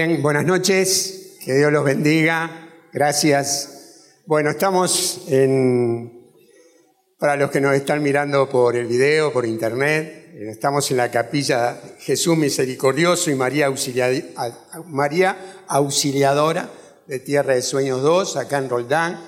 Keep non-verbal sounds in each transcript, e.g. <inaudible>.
Buenas noches, que Dios los bendiga, gracias. Bueno, estamos en, para los que nos están mirando por el video, por internet, estamos en la capilla Jesús Misericordioso y María, María Auxiliadora de Tierra de Sueños 2, acá en Roldán.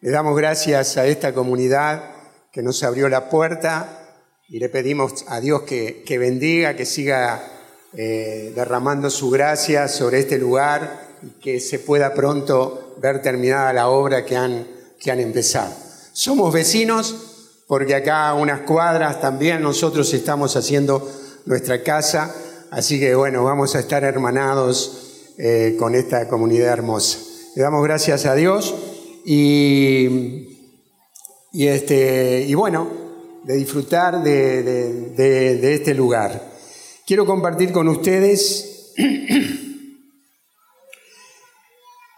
Le damos gracias a esta comunidad que nos abrió la puerta y le pedimos a Dios que, que bendiga, que siga eh, derramando su gracia sobre este lugar y que se pueda pronto ver terminada la obra que han, que han empezado. Somos vecinos porque acá a unas cuadras también nosotros estamos haciendo nuestra casa, así que bueno, vamos a estar hermanados eh, con esta comunidad hermosa. Le damos gracias a Dios y, y, este, y bueno, de disfrutar de, de este lugar. Quiero compartir con ustedes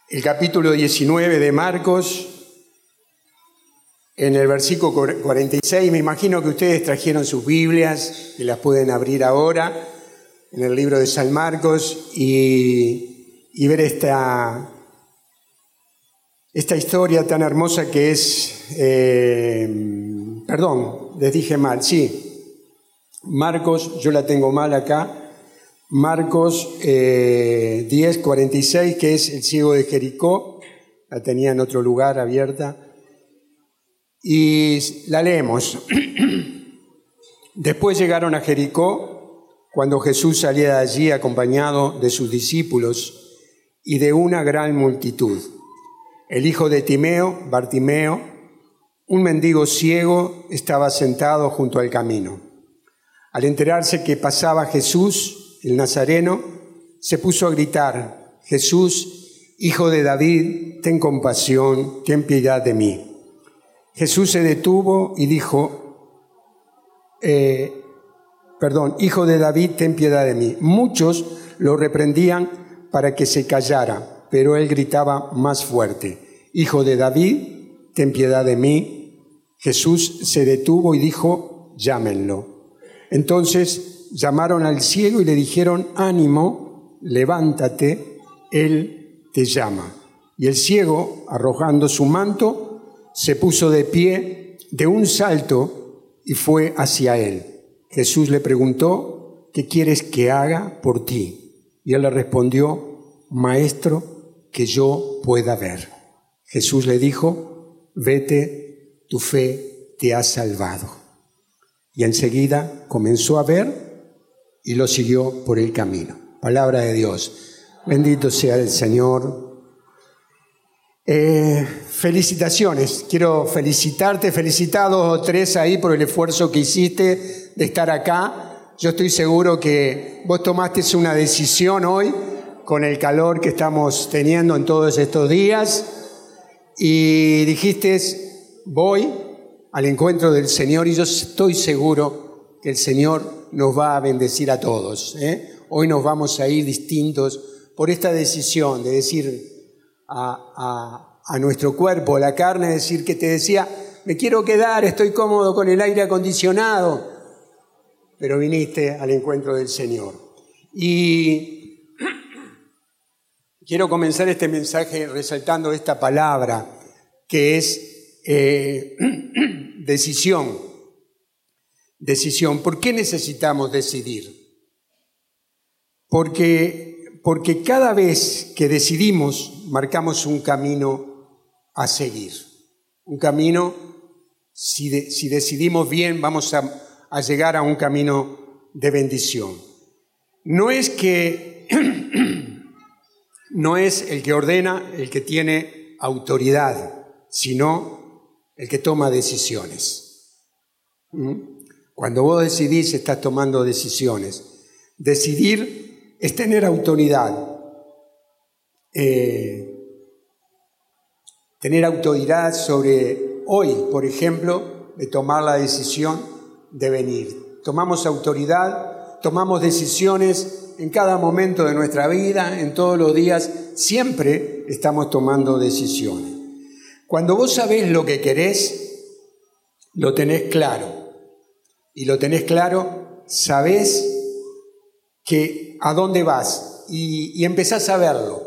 el capítulo 19 de Marcos, en el versículo 46. Me imagino que ustedes trajeron sus Biblias, y las pueden abrir ahora, en el libro de San Marcos, y, ver esta, esta historia tan hermosa que es, eh, perdón, les dije mal, sí, Marcos, yo la tengo mal acá, Marcos eh, 10, 46, que es el ciego de Jericó, la tenía en otro lugar abierta, y la leemos. <clears throat> Después llegaron a Jericó, cuando Jesús salía de allí acompañado de sus discípulos y de una gran multitud. El hijo de Timeo, Bartimeo, un mendigo ciego, estaba sentado junto al camino. Al enterarse que pasaba Jesús, el Nazareno, se puso a gritar, Jesús, hijo de David, ten compasión, ten piedad de mí. Jesús se detuvo y dijo, eh, perdón, hijo de David, ten piedad de mí. Muchos lo reprendían para que se callara, pero él gritaba más fuerte, hijo de David, ten piedad de mí. Jesús se detuvo y dijo, llámenlo. Entonces llamaron al ciego y le dijeron, ánimo, levántate, él te llama. Y el ciego, arrojando su manto, se puso de pie de un salto y fue hacia él. Jesús le preguntó, ¿qué quieres que haga por ti? Y él le respondió, Maestro, que yo pueda ver. Jesús le dijo, vete, tu fe te ha salvado. Y enseguida comenzó a ver y lo siguió por el camino. Palabra de Dios. Bendito sea el Señor. Eh, felicitaciones. Quiero felicitarte, felicitados o tres ahí por el esfuerzo que hiciste de estar acá. Yo estoy seguro que vos tomaste una decisión hoy con el calor que estamos teniendo en todos estos días y dijiste, voy, al encuentro del Señor y yo estoy seguro que el Señor nos va a bendecir a todos. ¿eh? Hoy nos vamos a ir distintos por esta decisión de decir a, a, nuestro cuerpo, a la carne, decir que te decía, me quiero quedar, estoy cómodo con el aire acondicionado, pero viniste al encuentro del Señor. Y quiero comenzar este mensaje resaltando esta palabra que es eh, <clears throat> decisión. Decisión. ¿Por qué necesitamos decidir? Porque, porque cada vez que decidimos, marcamos un camino a seguir. Un camino, si, si decidimos bien, vamos a, a llegar a un camino de bendición. No es que <clears throat> no es el que ordena el que tiene autoridad, sino el que toma decisiones. ¿Mm? Cuando vos decidís, estás tomando decisiones. Decidir es tener autoridad. Eh, tener autoridad sobre hoy, por ejemplo, de tomar la decisión de venir. Tomamos autoridad, tomamos decisiones en cada momento de nuestra vida, en todos los días, siempre estamos tomando decisiones. Cuando vos sabés lo que querés, lo tenés claro. Y lo tenés claro, sabés que a dónde vas y, empezás a verlo,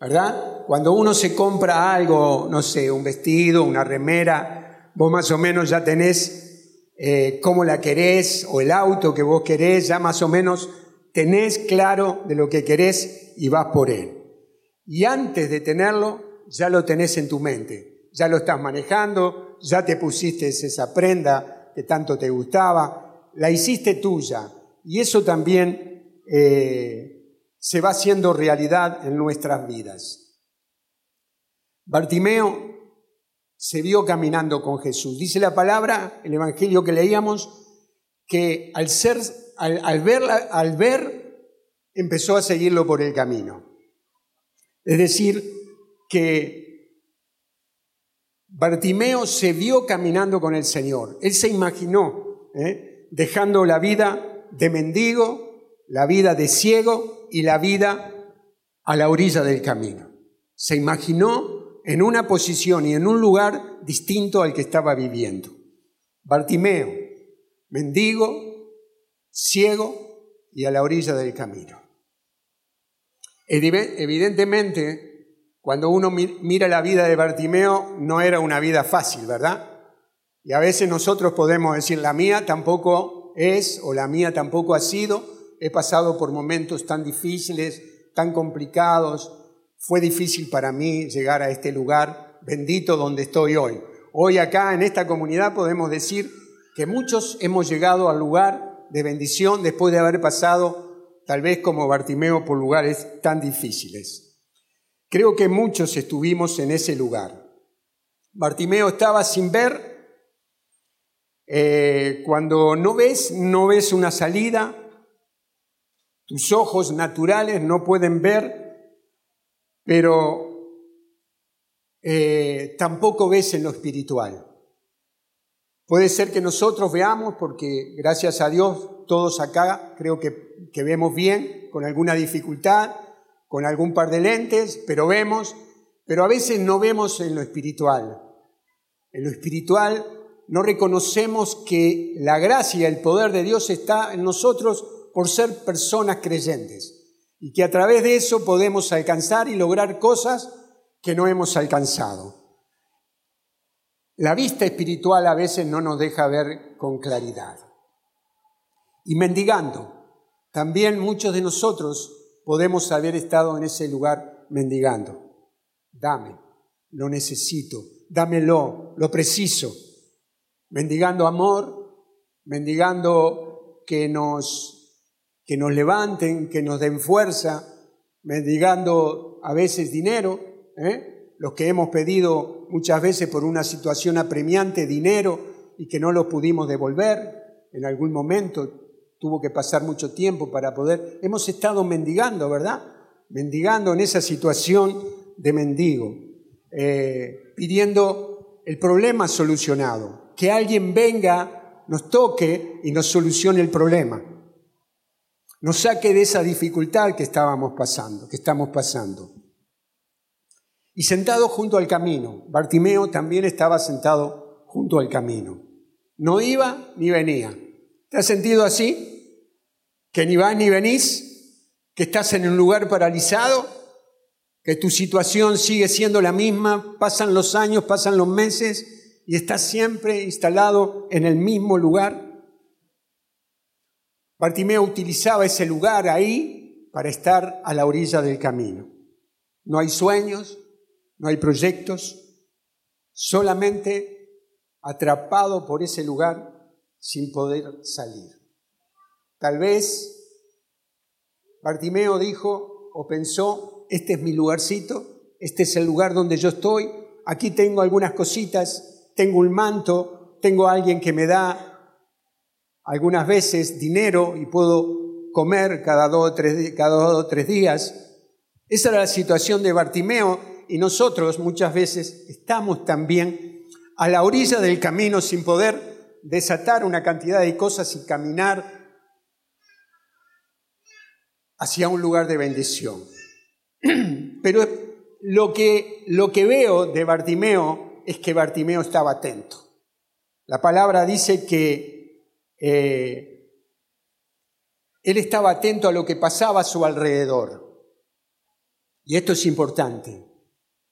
¿verdad? Cuando uno se compra algo, no sé, un vestido, una remera, vos más o menos ya tenés eh, cómo la querés o el auto que vos querés, ya más o menos tenés claro de lo que querés y vas por él. Y antes de tenerlo, ya lo tenés en tu mente, ya lo estás manejando, ya te pusiste esa prenda que tanto te gustaba, la hiciste tuya. Y eso también eh, se va haciendo realidad en nuestras vidas. Bartimeo se vio caminando con Jesús. Dice la palabra, el Evangelio que leíamos, que al, ser, al, ver, al ver empezó a seguirlo por el camino. Es decir, que Bartimeo se vio caminando con el Señor. Él se imaginó ¿eh? dejando la vida de mendigo, la vida de ciego y la vida a la orilla del camino. Se imaginó en una posición y en un lugar distinto al que estaba viviendo. Bartimeo, mendigo, ciego y a la orilla del camino. Evidentemente, cuando uno mira la vida de Bartimeo, no era una vida fácil, ¿verdad? Y a veces nosotros podemos decir, la mía tampoco es o la mía tampoco ha sido. He pasado por momentos tan difíciles, tan complicados, fue difícil para mí llegar a este lugar bendito donde estoy hoy. Hoy acá en esta comunidad podemos decir que muchos hemos llegado al lugar de bendición después de haber pasado, tal vez como Bartimeo, por lugares tan difíciles. Creo que muchos estuvimos en ese lugar. Bartimeo estaba sin ver. Eh, cuando no ves, no ves una salida. Tus ojos naturales no pueden ver pero eh, tampoco ves en lo espiritual. Puede ser que nosotros veamos, porque gracias a Dios todos acá creo que, que vemos bien, con alguna dificultad, con algún par de lentes, pero vemos, pero a veces no vemos en lo espiritual. En lo espiritual no reconocemos que la gracia el poder de Dios está en nosotros por ser personas creyentes y que a través de eso podemos alcanzar y lograr cosas que no hemos alcanzado. La vista espiritual a veces no nos deja ver con claridad. Y mendigando, también muchos de nosotros podemos haber estado en ese lugar mendigando. Dame, lo necesito, dámelo, lo preciso. Mendigando amor, mendigando que nos que nos levanten, que nos den fuerza, mendigando a veces dinero, ¿eh? los que hemos pedido muchas veces por una situación apremiante dinero y que no lo pudimos devolver, en algún momento tuvo que pasar mucho tiempo para poder, hemos estado mendigando, ¿verdad? Mendigando en esa situación de mendigo, eh, pidiendo el problema solucionado, que alguien venga, nos toque y nos solucione el problema nos saque de esa dificultad que estábamos pasando, que estamos pasando. Y sentado junto al camino, Bartimeo también estaba sentado junto al camino. No iba ni venía. ¿Te has sentido así? ¿Que ni vas ni venís? ¿Que estás en un lugar paralizado? ¿Que tu situación sigue siendo la misma? Pasan los años, pasan los meses y estás siempre instalado en el mismo lugar. Bartimeo utilizaba ese lugar ahí para estar a la orilla del camino. No hay sueños, no hay proyectos, solamente atrapado por ese lugar sin poder salir. Tal vez Bartimeo dijo o pensó, este es mi lugarcito, este es el lugar donde yo estoy, aquí tengo algunas cositas, tengo un manto, tengo alguien que me da algunas veces dinero y puedo comer cada dos o tres, cada dos o tres días. Esa era la situación de Bartimeo y nosotros muchas veces estamos también a la orilla del camino sin poder desatar una cantidad de cosas y caminar hacia un lugar de bendición. <clears throat> Pero lo que, lo que veo de Bartimeo es que Bartimeo estaba atento. La palabra dice que eh, él estaba atento a lo que pasaba a su alrededor. Y esto es importante.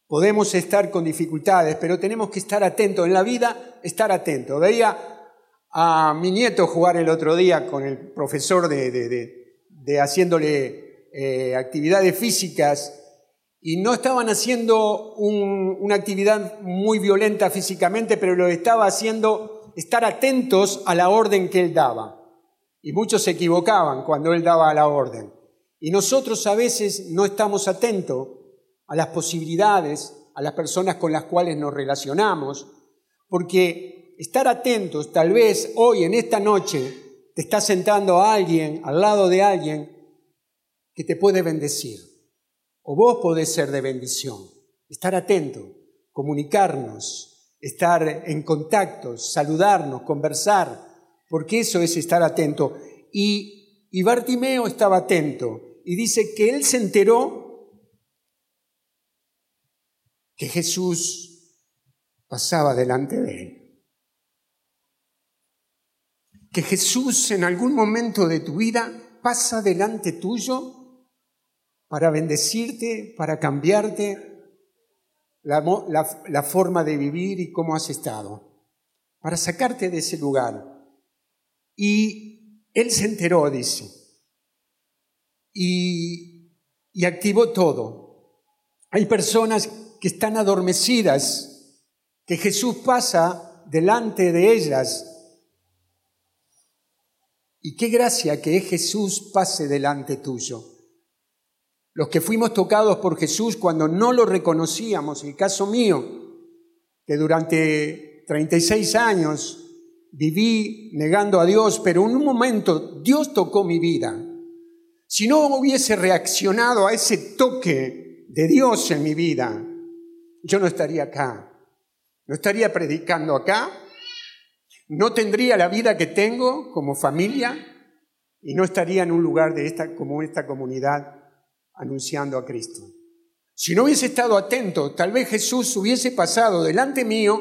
Podemos estar con dificultades, pero tenemos que estar atentos. En la vida, estar atentos. Veía a mi nieto jugar el otro día con el profesor de, haciéndole eh, actividades físicas y no estaban haciendo una actividad muy violenta físicamente, pero lo estaba haciendo estar atentos a la orden que él daba. Y muchos se equivocaban cuando él daba la orden. Y nosotros a veces no estamos atentos a las posibilidades, a las personas con las cuales nos relacionamos, porque estar atentos, tal vez hoy, en esta noche, te está sentando a alguien, al lado de alguien, que te puede bendecir o vos podés ser de bendición. Estar atento, comunicarnos, estar en contacto, saludarnos, conversar, porque eso es estar atento. Y, y Bartimeo estaba atento y dice que él se enteró que Jesús pasaba delante de él. Que Jesús en algún momento de tu vida pasa delante tuyo para bendecirte, para cambiarte la, forma de vivir y cómo has estado, para sacarte de ese lugar. Y él se enteró, dice, y, y activó todo. Hay personas que están adormecidas, que Jesús pasa delante de ellas. Y qué gracia que es Jesús pase delante tuyo los que fuimos tocados por Jesús cuando no lo reconocíamos, el caso mío, que durante 36 años viví negando a Dios, pero en un momento Dios tocó mi vida. Si no hubiese reaccionado a ese toque de Dios en mi vida, yo no estaría acá, no estaría predicando acá, no tendría la vida que tengo como familia y no estaría en un lugar de esta, como esta comunidad anunciando a Cristo. Si no hubiese estado atento, tal vez Jesús hubiese pasado delante mío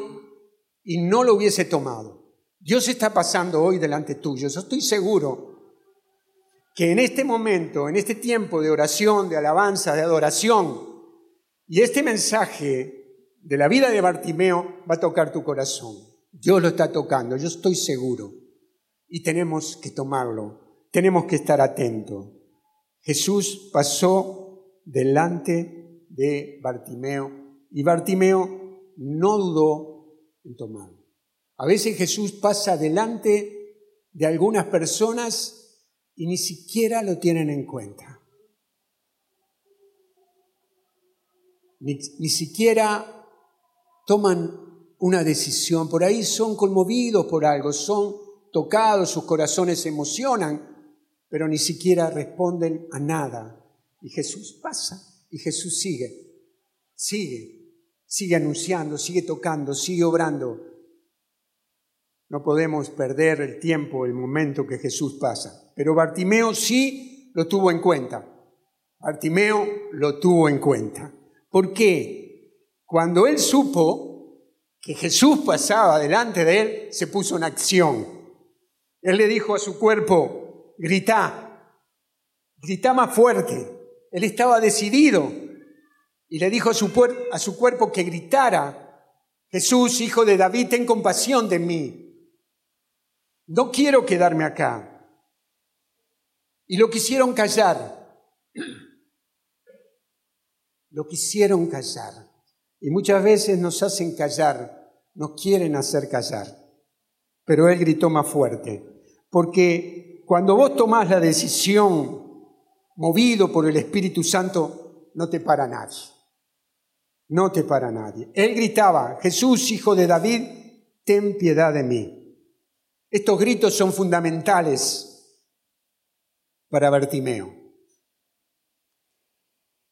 y no lo hubiese tomado. Dios está pasando hoy delante tuyo. Yo estoy seguro que en este momento, en este tiempo de oración, de alabanza, de adoración, y este mensaje de la vida de Bartimeo va a tocar tu corazón. Dios lo está tocando, yo estoy seguro. Y tenemos que tomarlo, tenemos que estar atentos. Jesús pasó delante de Bartimeo y Bartimeo no dudó en tomarlo. A veces Jesús pasa delante de algunas personas y ni siquiera lo tienen en cuenta. Ni, ni siquiera toman una decisión. Por ahí son conmovidos por algo, son tocados, sus corazones se emocionan pero ni siquiera responden a nada. Y Jesús pasa y Jesús sigue, sigue, sigue anunciando, sigue tocando, sigue obrando. No podemos perder el tiempo, el momento que Jesús pasa. Pero Bartimeo sí lo tuvo en cuenta. Bartimeo lo tuvo en cuenta. ¿Por qué? Cuando él supo que Jesús pasaba delante de él, se puso en acción. Él le dijo a su cuerpo, grita, grita más fuerte. Él estaba decidido y le dijo a su, a su cuerpo que gritara, Jesús, hijo de David, ten compasión de mí. No quiero quedarme acá. Y lo quisieron callar. <clears throat> Lo quisieron callar. Y muchas veces nos hacen callar, nos quieren hacer callar. Pero él gritó más fuerte, porque cuando vos tomás la decisión movido por el Espíritu Santo, no te para nadie. No te para nadie. Él gritaba, Jesús, hijo de David, ten piedad de mí. Estos gritos son fundamentales para Bartimeo.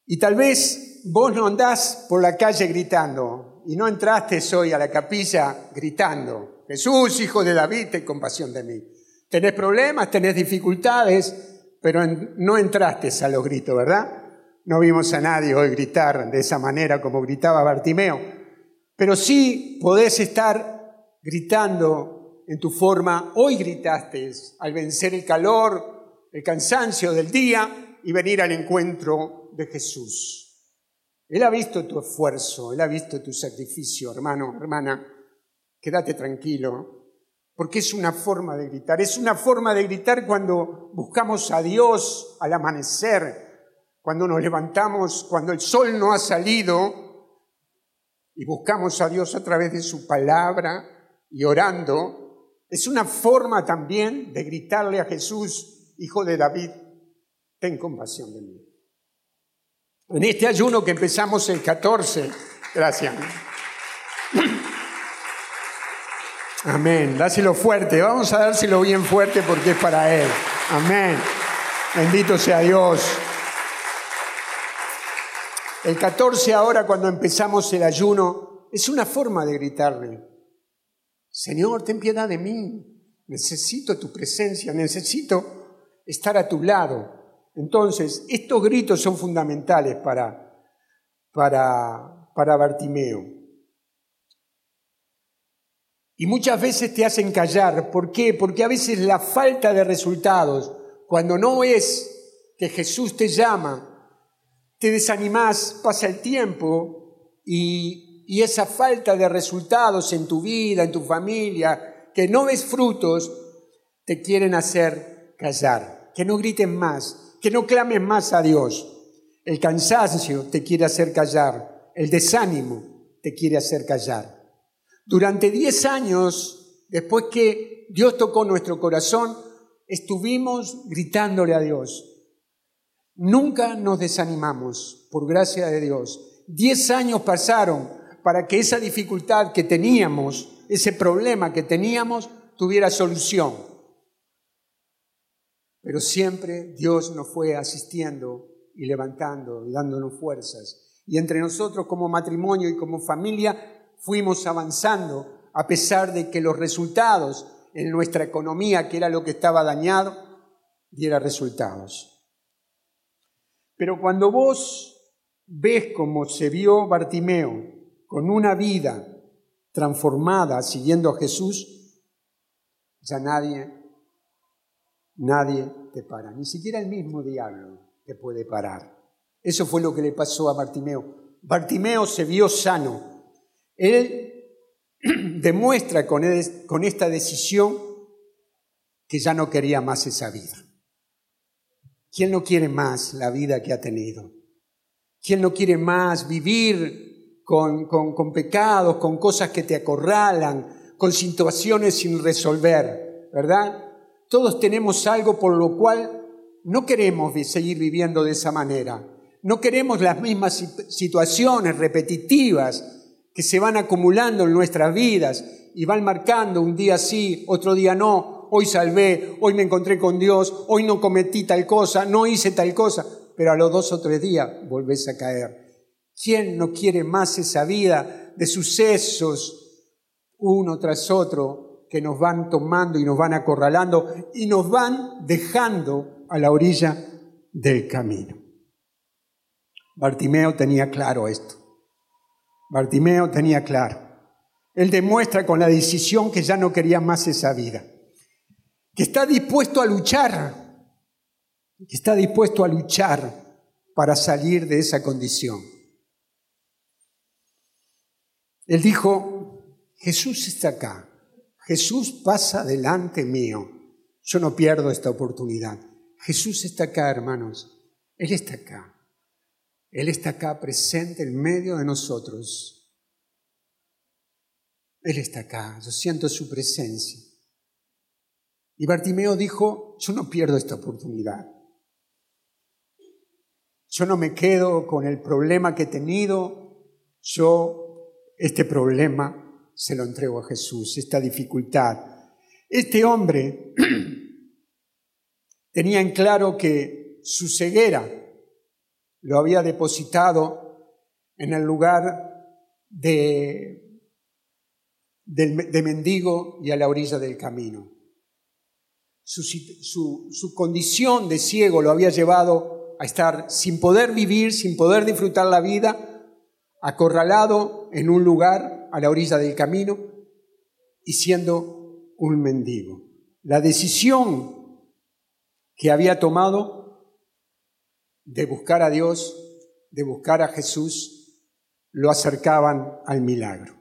Y tal vez vos no andás por la calle gritando y no entraste hoy a la capilla gritando, Jesús, hijo de David, ten compasión de mí. Tenés problemas, tenés dificultades, pero no entraste a los gritos, ¿verdad? No vimos a nadie hoy gritar de esa manera como gritaba Bartimeo, pero sí podés estar gritando en tu forma. Hoy gritaste al vencer el calor, el cansancio del día y venir al encuentro de Jesús. Él ha visto tu esfuerzo, Él ha visto tu sacrificio, hermano, hermana. Quédate tranquilo, porque es una forma de gritar. Es una forma de gritar cuando buscamos a Dios al amanecer, cuando nos levantamos, cuando el sol no ha salido y buscamos a Dios a través de su palabra y orando. Es una forma también de gritarle a Jesús, hijo de David, ten compasión de mí. En este ayuno que empezamos el 14, gracias. Amén, dáselo fuerte, vamos a dárselo bien fuerte porque es para Él. Amén, bendito sea Dios. El 14 ahora cuando empezamos el ayuno es una forma de gritarle, Señor, ten piedad de mí, necesito tu presencia, necesito estar a tu lado. Entonces, estos gritos son fundamentales para, para, para Bartimeo. Y muchas veces te hacen callar. ¿Por qué? Porque a veces la falta de resultados, cuando no es que Jesús te llama, te desanimas, pasa el tiempo y, y esa falta de resultados en tu vida, en tu familia, que no ves frutos, te quieren hacer callar. Que no griten más, que no clames más a Dios. El cansancio te quiere hacer callar, el desánimo te quiere hacer callar. Durante diez años, después que Dios tocó nuestro corazón, estuvimos gritándole a Dios. Nunca nos desanimamos, por gracia de Dios. Diez años pasaron para que esa dificultad que teníamos, ese problema que teníamos, tuviera solución. Pero siempre Dios nos fue asistiendo y levantando y dándonos fuerzas. Y entre nosotros como matrimonio y como familia fuimos avanzando a pesar de que los resultados en nuestra economía, que era lo que estaba dañado, diera resultados. Pero cuando vos ves cómo se vio Bartimeo con una vida transformada siguiendo a Jesús, ya nadie nadie te para, ni siquiera el mismo diablo te puede parar. Eso fue lo que le pasó a Bartimeo. Bartimeo se vio sano. Él <clears throat> demuestra con, esta decisión que ya no quería más esa vida. ¿Quién no quiere más la vida que ha tenido? ¿Quién no quiere más vivir con, con pecados, con cosas que te acorralan, con situaciones sin resolver? ¿Verdad? Todos tenemos algo por lo cual no queremos seguir viviendo de esa manera. No queremos las mismas situaciones repetitivas que se van acumulando en nuestras vidas y van marcando un día sí, otro día no, hoy salvé, hoy me encontré con Dios, hoy no cometí tal cosa, no hice tal cosa, pero a los dos o tres días volvés a caer. ¿Quién no quiere más esa vida de sucesos uno tras otro que nos van tomando y nos van acorralando y nos van dejando a la orilla del camino. Bartimeo tenía claro esto. Bartimeo tenía claro. Él demuestra con la decisión que ya no quería más esa vida, que está dispuesto a luchar, que está dispuesto a luchar para salir de esa condición. Él dijo, Jesús está acá, Jesús pasa delante mío. Yo no pierdo esta oportunidad. Jesús está acá, hermanos. Él está acá. Él está acá presente en medio de nosotros. Él está acá. Yo siento su presencia. Y Bartimeo dijo, yo no pierdo esta oportunidad. Yo no me quedo con el problema que he tenido. Yo, este problema, se lo entrego a Jesús, esta dificultad. Este hombre <clears throat> tenía en claro que su ceguera lo había depositado en el lugar de, mendigo y a la orilla del camino. Su, su condición de ciego lo había llevado a estar sin poder vivir, sin poder disfrutar la vida, acorralado en un lugar a la orilla del camino y siendo un mendigo. La decisión que había tomado de buscar a Dios, de buscar a Jesús, lo acercaban al milagro.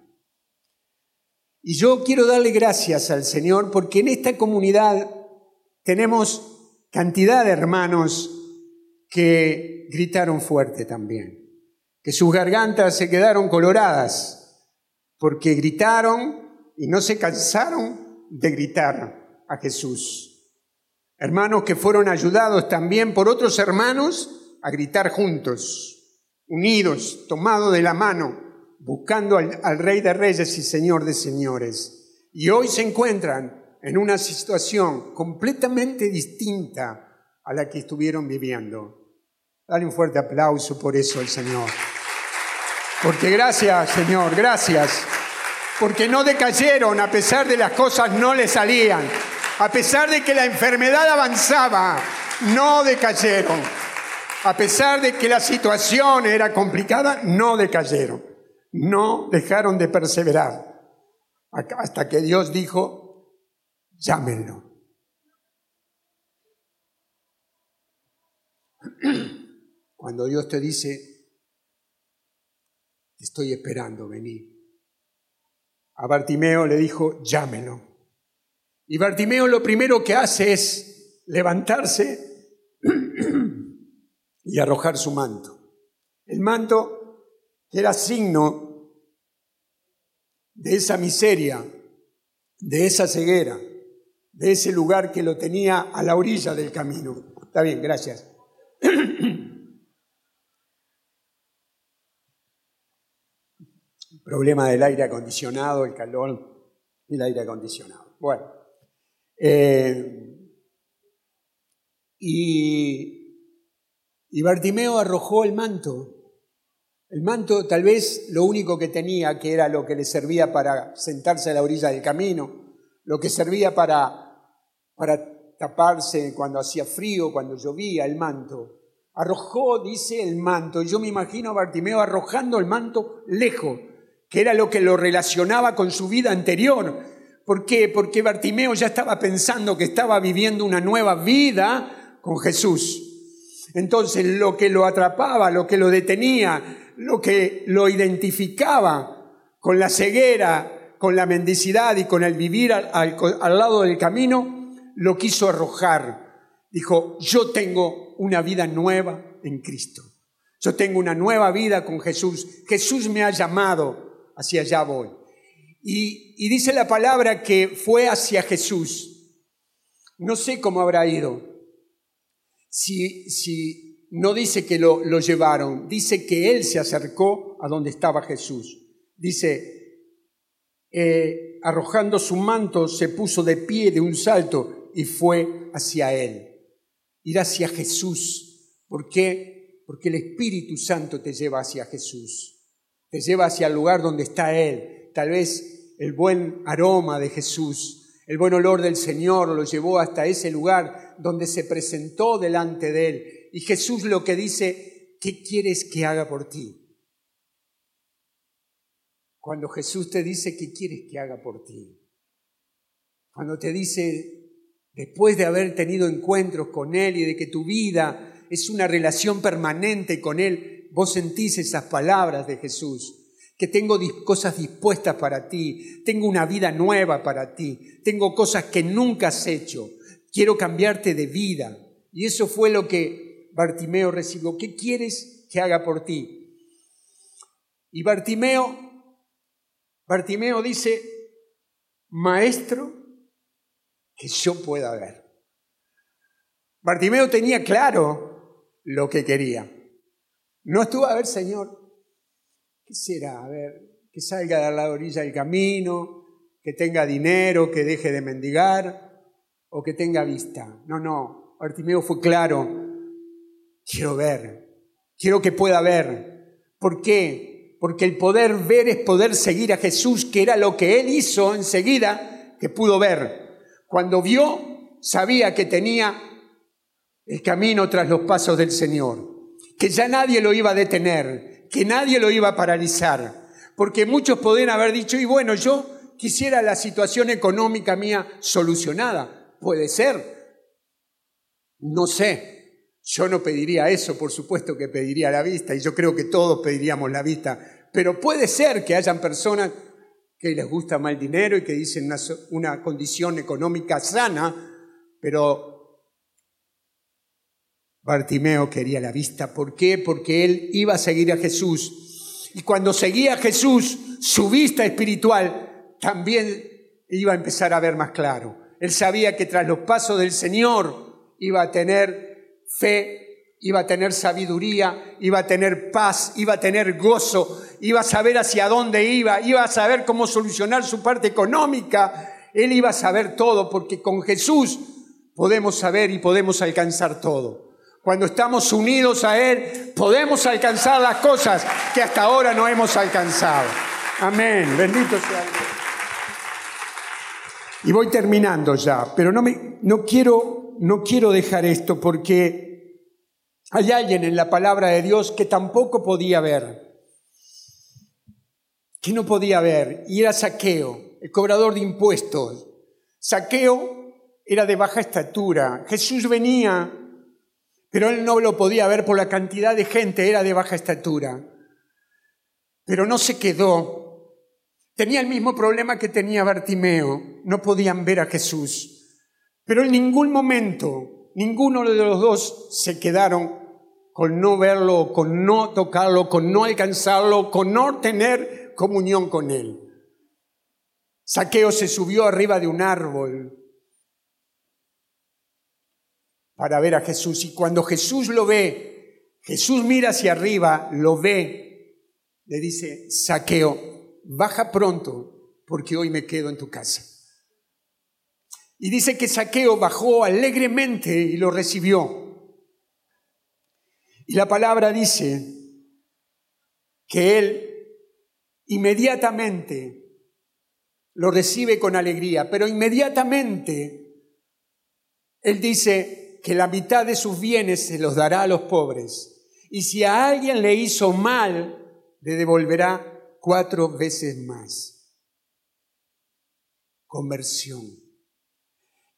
Y yo quiero darle gracias al Señor porque en esta comunidad tenemos cantidad de hermanos que gritaron fuerte también, que sus gargantas se quedaron coloradas porque gritaron y no se cansaron de gritar a Jesús. Hermanos que fueron ayudados también por otros hermanos a gritar juntos, unidos, tomados de la mano, buscando al, Rey de Reyes y Señor de Señores. Y hoy se encuentran en una situación completamente distinta a la que estuvieron viviendo. Dale un fuerte aplauso por eso al Señor. Porque gracias, Señor, gracias. Porque no decayeron a pesar de las cosas no le salían. A pesar de que la enfermedad avanzaba, no decayeron. A pesar de que la situación era complicada, no decayeron no dejaron de perseverar hasta que Dios dijo, llámenlo. <clears throat> Cuando Dios te dice, estoy esperando, vení. A Bartimeo le dijo, llámenlo. Y Bartimeo lo primero que hace es levantarse <clears throat> y arrojar su manto. El manto era signo de esa miseria, de esa ceguera, de ese lugar que lo tenía a la orilla del camino. Está bien, gracias. <clears throat> problema del aire acondicionado, el calor y el aire acondicionado. Bueno, eh, y, y Bartimeo arrojó el manto el manto tal vez lo único que tenía, que era lo que le servía para sentarse a la orilla del camino, lo que servía para, para taparse cuando hacía frío, cuando llovía, el manto. Arrojó, dice, el manto. Yo me imagino a Bartimeo arrojando el manto lejos, que era lo que lo relacionaba con su vida anterior. ¿Por qué? Porque Bartimeo ya estaba pensando que estaba viviendo una nueva vida con Jesús. Entonces lo que lo atrapaba, lo que lo detenía, lo que lo identificaba con la ceguera, con la mendicidad y con el vivir al, al lado del camino, lo quiso arrojar. Dijo, yo tengo una vida nueva en Cristo. Yo tengo una nueva vida con Jesús. Jesús me ha llamado, hacia allá voy. Y, dice la palabra que fue hacia Jesús. No sé cómo habrá ido. Si, si no dice que lo, llevaron, dice que él se acercó a donde estaba Jesús. Dice, eh, arrojando su manto, se puso de pie de un salto y fue hacia él. Ir hacia Jesús. ¿Por qué? Porque el Espíritu Santo te lleva hacia Jesús. Te lleva hacia el lugar donde está Él. Tal vez el buen aroma de Jesús, el buen olor del Señor lo llevó hasta ese lugar donde se presentó delante de Él y Jesús lo que dice, ¿qué quieres que haga por ti? Cuando Jesús te dice, ¿qué quieres que haga por ti? Cuando te dice, después de haber tenido encuentros con Él y de que tu vida es una relación permanente con Él, vos sentís esas palabras de Jesús, que tengo cosas dispuestas para ti, tengo una vida nueva para ti, tengo cosas que nunca has hecho, quiero cambiarte de vida. Y eso fue lo que Bartimeo recibió, ¿qué quieres que haga por ti? Y Bartimeo, Bartimeo dice, maestro, que yo pueda ver. Bartimeo tenía claro lo que quería. No estuvo a ver, Señor, ¿qué será? A ver, que salga de la orilla del camino, que tenga dinero, que deje de mendigar o que tenga vista. No, no, Bartimeo fue claro Quiero ver, quiero que pueda ver. ¿Por qué? Porque el poder ver es poder seguir a Jesús, que era lo que él hizo enseguida, que pudo ver. Cuando vio, sabía que tenía el camino tras los pasos del Señor, que ya nadie lo iba a detener, que nadie lo iba a paralizar, porque muchos podrían haber dicho, y bueno, yo quisiera la situación económica mía solucionada. Puede ser, no sé, yo no pediría eso, por supuesto que pediría la vista, y yo creo que todos pediríamos la vista. Pero puede ser que hayan personas que les gusta el dinero y que dicen una condición económica sana, pero Bartimeo quería la vista. ¿Por qué? Porque él iba a seguir a Jesús. Y cuando seguía a Jesús, su vista espiritual también iba a empezar a ver más claro. Él sabía que tras los pasos del Señor iba a tener fe iba a tener sabiduría, iba a tener paz, iba a tener gozo, iba a saber hacia dónde iba, iba a saber cómo solucionar su parte económica, él iba a saber todo, porque con Jesús podemos saber y podemos alcanzar todo. Cuando estamos unidos a Él, podemos alcanzar las cosas que hasta ahora no hemos alcanzado. Amén, bendito sea Dios. Y voy terminando ya, pero no, me, no, quiero, no quiero dejar esto porque hay alguien en la palabra de Dios que tampoco podía ver, que no podía ver, y era Saqueo, el cobrador de impuestos. Saqueo era de baja estatura. Jesús venía, pero él no lo podía ver por la cantidad de gente, era de baja estatura. Pero no se quedó. Tenía el mismo problema que tenía Bartimeo, no podían ver a Jesús. Pero en ningún momento, ninguno de los dos se quedaron con no verlo, con no tocarlo, con no alcanzarlo, con no tener comunión con Él. Saqueo se subió arriba de un árbol para ver a Jesús y cuando Jesús lo ve, Jesús mira hacia arriba, lo ve, le dice, Saqueo, baja pronto porque hoy me quedo en tu casa. Y dice que Saqueo bajó alegremente y lo recibió. Y la palabra dice que él inmediatamente lo recibe con alegría, pero inmediatamente él dice que la mitad de sus bienes se los dará a los pobres. Y si a alguien le hizo mal, le devolverá cuatro veces más. Conversión.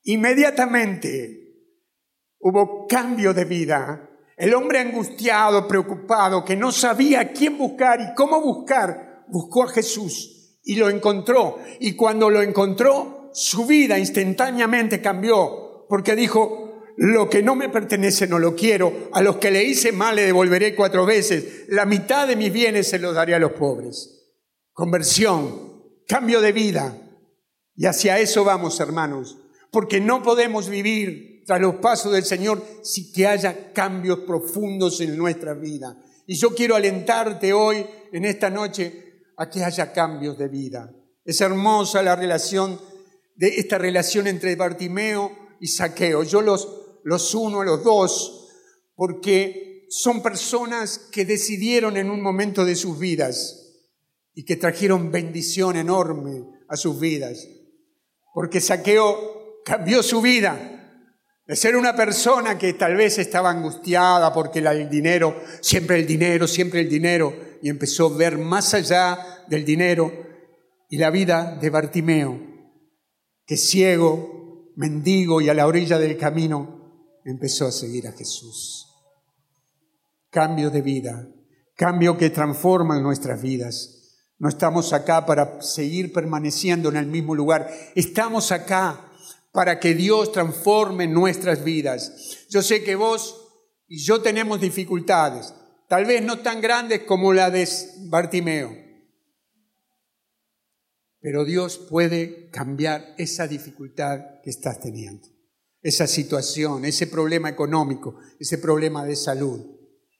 Inmediatamente hubo cambio de vida el hombre angustiado, preocupado, que no sabía quién buscar y cómo buscar, buscó a Jesús y lo encontró. Y cuando lo encontró, su vida instantáneamente cambió, porque dijo, lo que no me pertenece no lo quiero, a los que le hice mal le devolveré cuatro veces, la mitad de mis bienes se los daré a los pobres. Conversión, cambio de vida. Y hacia eso vamos, hermanos, porque no podemos vivir tras los pasos del Señor si que haya cambios profundos en nuestra vida. Y yo quiero alentarte hoy, en esta noche, a que haya cambios de vida. Es hermosa la relación, de esta relación entre Bartimeo y Saqueo. Yo los, los uno los dos porque son personas que decidieron en un momento de sus vidas y que trajeron bendición enorme a sus vidas. Porque Saqueo cambió su vida de ser una persona que tal vez estaba angustiada porque el dinero, siempre el dinero, siempre el dinero, y empezó a ver más allá del dinero y la vida de Bartimeo, que ciego, mendigo y a la orilla del camino, empezó a seguir a Jesús. Cambio de vida, cambio que transforma nuestras vidas. No estamos acá para seguir permaneciendo en el mismo lugar, estamos acá para que Dios transforme nuestras vidas. Yo sé que vos y yo tenemos dificultades, tal vez no tan grandes como la de Bartimeo, pero Dios puede cambiar esa dificultad que estás teniendo, esa situación, ese problema económico, ese problema de salud.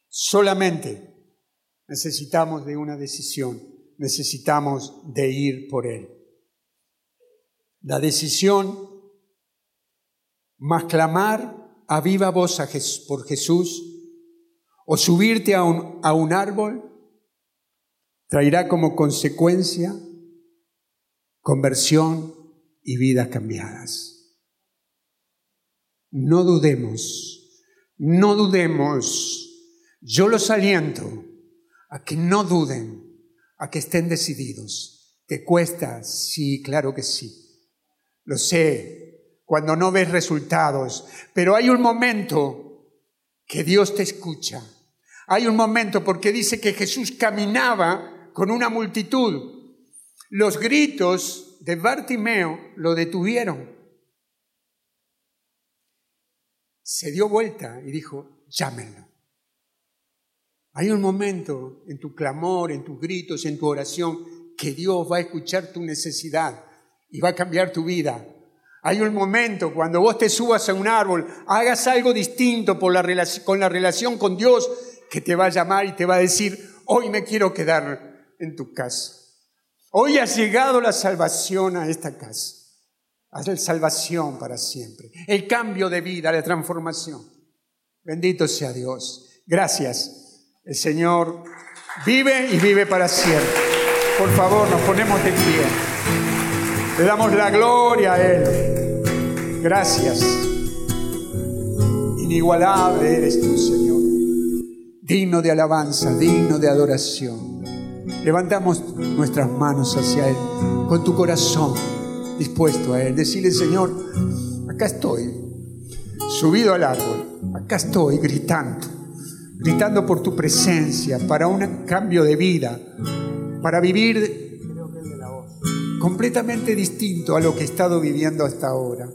Solamente necesitamos de una decisión, necesitamos de ir por Él. La decisión mas clamar a viva voz por Jesús o subirte a un, a un árbol traerá como consecuencia conversión y vidas cambiadas. No dudemos, no dudemos. Yo los aliento a que no duden, a que estén decididos. ¿Te cuesta? Sí, claro que sí. Lo sé, cuando no ves resultados. Pero hay un momento que Dios te escucha. Hay un momento porque dice que Jesús caminaba con una multitud. Los gritos de Bartimeo lo detuvieron. Se dio vuelta y dijo, llámenlo. Hay un momento en tu clamor, en tus gritos, en tu oración, que Dios va a escuchar tu necesidad y va a cambiar tu vida. Hay un momento cuando vos te subas a un árbol, hagas algo distinto con la relación con Dios, que te va a llamar y te va a decir, hoy me quiero quedar en tu casa. Hoy ha llegado la salvación a esta casa. La salvación para siempre. El cambio de vida, la transformación. Bendito sea Dios. Gracias. El Señor vive y vive para siempre. Por favor, nos ponemos de pie. Le damos la gloria a Él. Gracias. Inigualable eres tú, Señor. Digno de alabanza, digno de adoración. Levantamos nuestras manos hacia Él con tu corazón dispuesto a Él. Decirle, Señor, acá estoy, subido al árbol, acá estoy gritando, gritando por tu presencia, para un cambio de vida, para vivir completamente distinto a lo que he estado viviendo hasta ahora.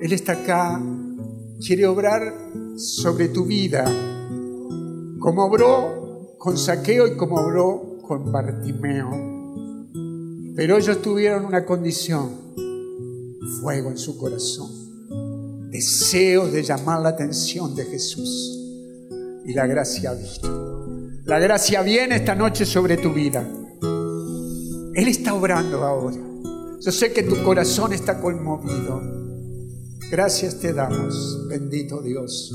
Él está acá, quiere obrar sobre tu vida, como obró con Saqueo y como obró con Bartimeo. Pero ellos tuvieron una condición, fuego en su corazón, deseos de llamar la atención de Jesús. Y la gracia vino. La gracia viene esta noche sobre tu vida. Él está obrando ahora. Yo sé que tu corazón está conmovido. Gracias te damos, bendito Dios.